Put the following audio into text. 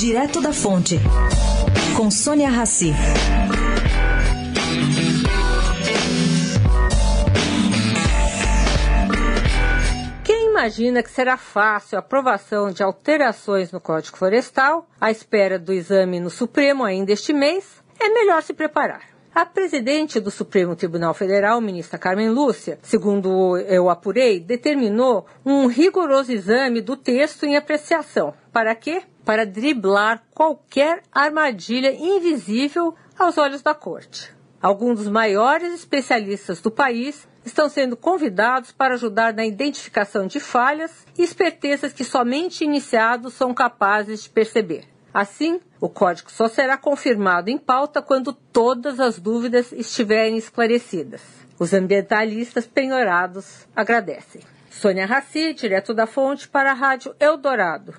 Direto da Fonte, com Sônia Rassi. Quem imagina que será fácil a aprovação de alterações no Código Florestal, à espera do exame no Supremo ainda este mês, é melhor se preparar. A presidente do Supremo Tribunal Federal, ministra Carmen Lúcia, segundo eu apurei, determinou um rigoroso exame do texto em apreciação. Para quê? Para driblar qualquer armadilha invisível aos olhos da corte. Alguns dos maiores especialistas do país estão sendo convidados para ajudar na identificação de falhas e espertezas que somente iniciados são capazes de perceber. Assim, o código só será confirmado em pauta quando todas as dúvidas estiverem esclarecidas. Os ambientalistas penhorados agradecem. Sônia Raci, direto da fonte para a Rádio Eldorado.